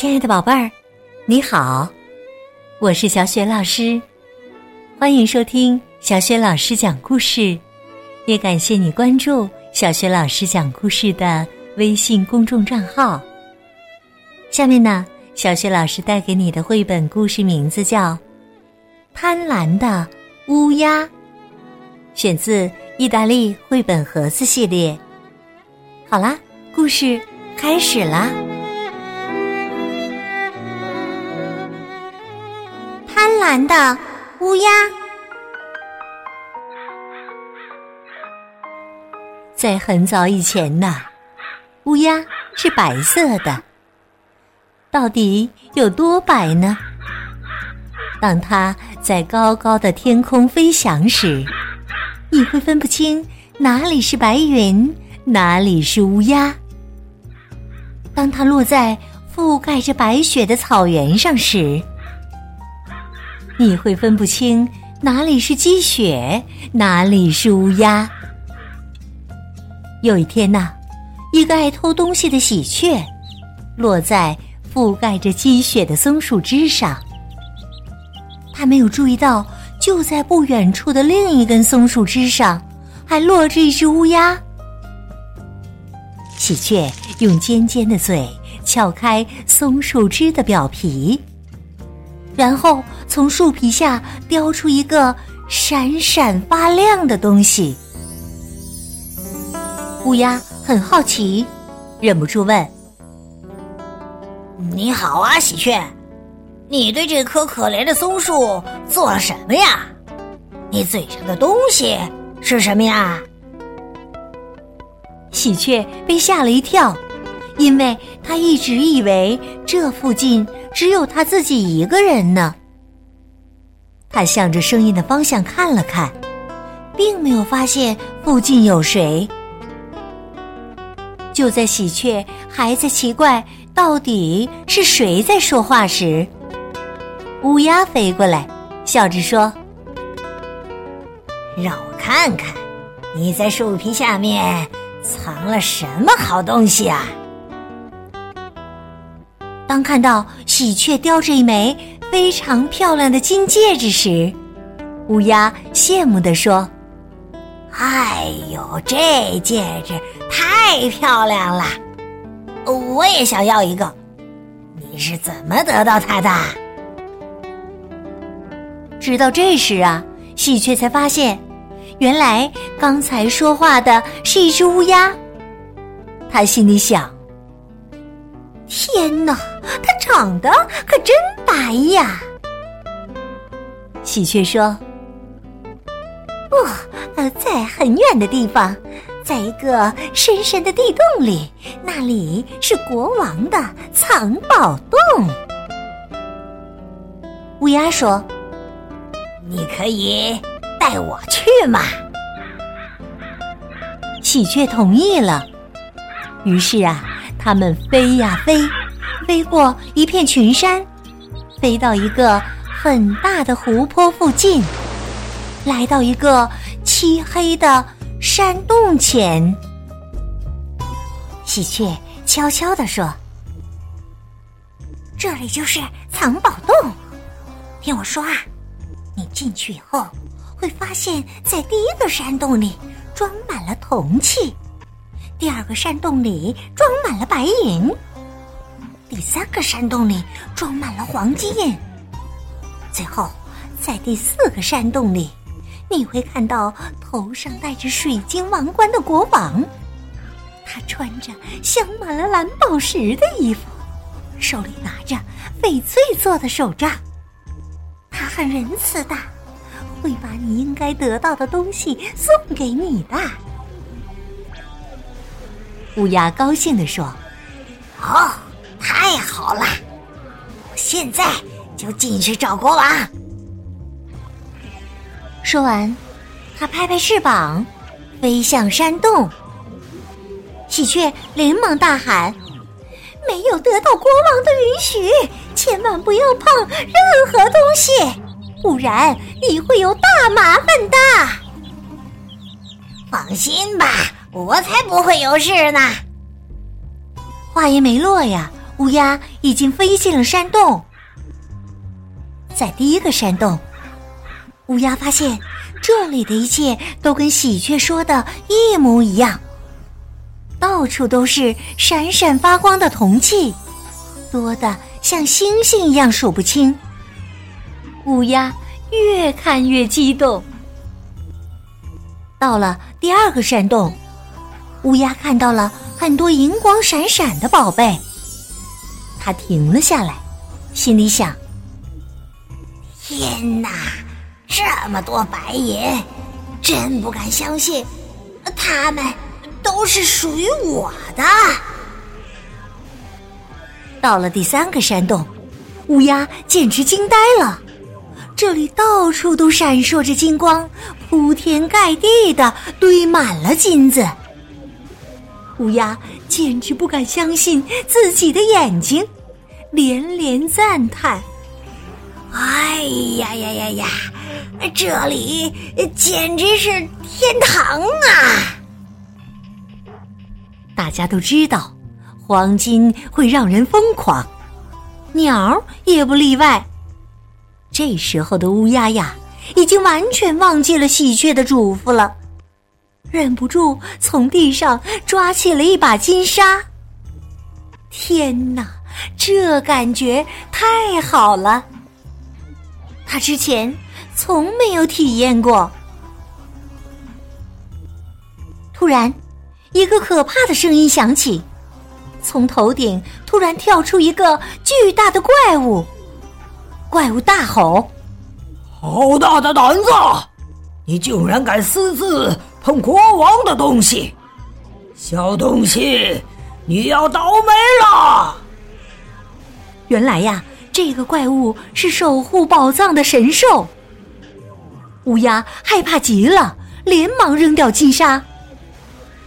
亲爱的宝贝儿，你好，我是小雪老师，欢迎收听小雪老师讲故事，也感谢你关注小雪老师讲故事的微信公众账号。下面呢，小雪老师带给你的绘本故事名字叫《贪婪的乌鸦》，选自意大利绘本盒子系列。好啦，故事开始啦！贪婪的乌鸦，在很早以前呢，乌鸦是白色的。到底有多白呢？当它在高高的天空飞翔时，你会分不清哪里是白云。哪里是乌鸦？当它落在覆盖着白雪的草原上时，你会分不清哪里是积雪，哪里是乌鸦。有一天呐，一个爱偷东西的喜鹊落在覆盖着积雪的松树枝上，他没有注意到，就在不远处的另一根松树枝上，还落着一只乌鸦。喜鹊用尖尖的嘴撬开松树枝的表皮，然后从树皮下叼出一个闪闪发亮的东西。乌鸦很好奇，忍不住问：“你好啊，喜鹊，你对这棵可怜的松树做了什么呀？你嘴上的东西是什么呀？”喜鹊被吓了一跳，因为他一直以为这附近只有他自己一个人呢。他向着声音的方向看了看，并没有发现附近有谁。就在喜鹊还在奇怪到底是谁在说话时，乌鸦飞过来，笑着说：“让我看看，你在树皮下面。”藏了什么好东西啊？当看到喜鹊叼着一枚非常漂亮的金戒指时，乌鸦羡慕地说：“哎呦，这戒指太漂亮了，我也想要一个。你是怎么得到它的？”直到这时啊，喜鹊才发现。原来刚才说话的是一只乌鸦，他心里想：“天哪，它长得可真白呀！”喜鹊说：“哦，呃，在很远的地方，在一个深深的地洞里，那里是国王的藏宝洞。”乌鸦说：“你可以。”带我去嘛！喜鹊同意了。于是啊，他们飞呀飞，飞过一片群山，飞到一个很大的湖泊附近，来到一个漆黑的山洞前。喜鹊悄悄地说：“这里就是藏宝洞。听我说啊，你进去以后。”会发现，在第一个山洞里装满了铜器，第二个山洞里装满了白银，第三个山洞里装满了黄金，最后在第四个山洞里，你会看到头上戴着水晶王冠的国王，他穿着镶满了蓝宝石的衣服，手里拿着翡翠做的手杖，他很仁慈的。会把你应该得到的东西送给你的。乌鸦高兴地说：“哦，太好了！我现在就进去找国王。”说完，他拍拍翅膀，飞向山洞。喜鹊连忙大喊：“没有得到国王的允许，千万不要碰任何东西！”不然你会有大麻烦的。放心吧，我才不会有事呢。话音没落呀，乌鸦已经飞进了山洞。在第一个山洞，乌鸦发现这里的一切都跟喜鹊说的一模一样，到处都是闪闪发光的铜器，多的像星星一样数不清。乌鸦越看越激动。到了第二个山洞，乌鸦看到了很多银光闪闪的宝贝，它停了下来，心里想。天哪，这么多白银，真不敢相信，他们都是属于我的。到了第三个山洞，乌鸦简直惊呆了，这里到处都闪烁着金光，铺天盖地的堆满了金子。乌鸦简直不敢相信自己的眼睛，连连赞叹。哎呀呀呀呀！这里简直是天堂啊！大家都知道，黄金会让人疯狂，鸟也不例外。这时候的乌鸦呀，已经完全忘记了喜鹊的嘱咐了，忍不住从地上抓起了一把金沙。天哪，这感觉太好了！他之前从没有体验过。突然，一个可怕的声音响起，从头顶突然跳出一个巨大的怪物。怪物大吼：“好大的胆子！你竟然敢私自碰国王的东西！小东西，你要倒霉了！”原来呀。这个怪物是守护宝藏的神兽。乌鸦害怕极了，连忙扔掉金沙，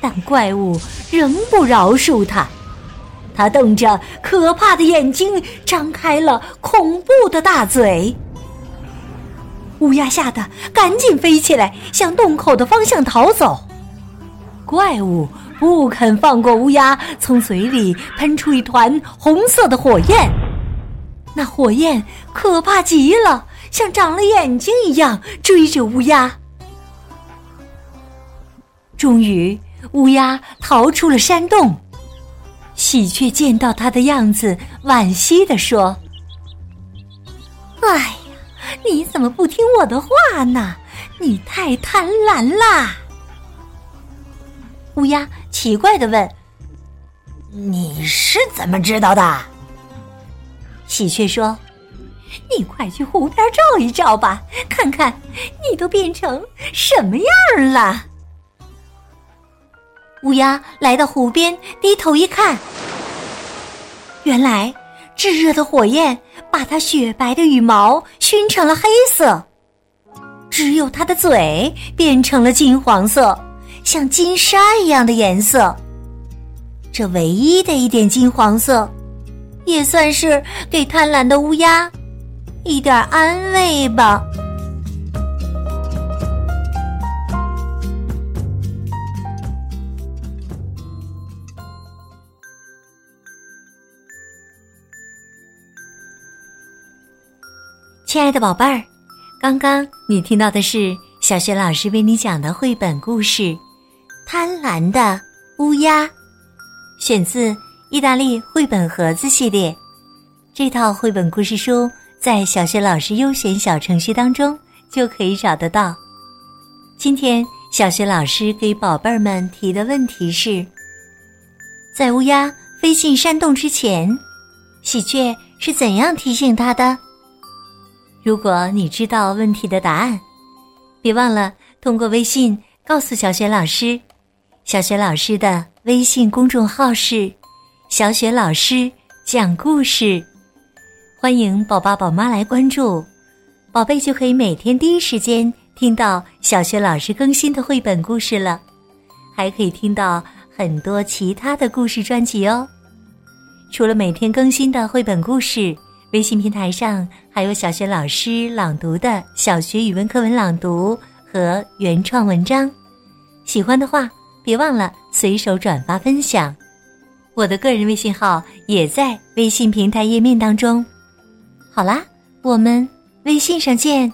但怪物仍不饶恕他。他瞪着可怕的眼睛，张开了恐怖的大嘴。乌鸦吓得赶紧飞起来，向洞口的方向逃走。怪物不肯放过乌鸦，从嘴里喷出一团红色的火焰。那火焰可怕极了，像长了眼睛一样追着乌鸦。终于，乌鸦逃出了山洞。喜鹊见到它的样子，惋惜地说：“哎呀，你怎么不听我的话呢？你太贪婪啦！”乌鸦奇怪的问：“你是怎么知道的？”喜鹊说：“你快去湖边照一照吧，看看你都变成什么样了。”乌鸦来到湖边，低头一看，原来炙热的火焰把它雪白的羽毛熏成了黑色，只有它的嘴变成了金黄色，像金沙一样的颜色。这唯一的一点金黄色。也算是给贪婪的乌鸦一点安慰吧。亲爱的宝贝儿，刚刚你听到的是小学老师为你讲的绘本故事《贪婪的乌鸦》，选自。意大利绘本盒子系列，这套绘本故事书在小学老师优选小程序当中就可以找得到。今天小学老师给宝贝儿们提的问题是：在乌鸦飞进山洞之前，喜鹊是怎样提醒它的？如果你知道问题的答案，别忘了通过微信告诉小雪老师。小雪老师的微信公众号是。小雪老师讲故事，欢迎宝爸宝妈来关注，宝贝就可以每天第一时间听到小雪老师更新的绘本故事了，还可以听到很多其他的故事专辑哦。除了每天更新的绘本故事，微信平台上还有小学老师朗读的小学语文课文朗读和原创文章，喜欢的话别忘了随手转发分享。我的个人微信号也在微信平台页面当中。好啦，我们微信上见。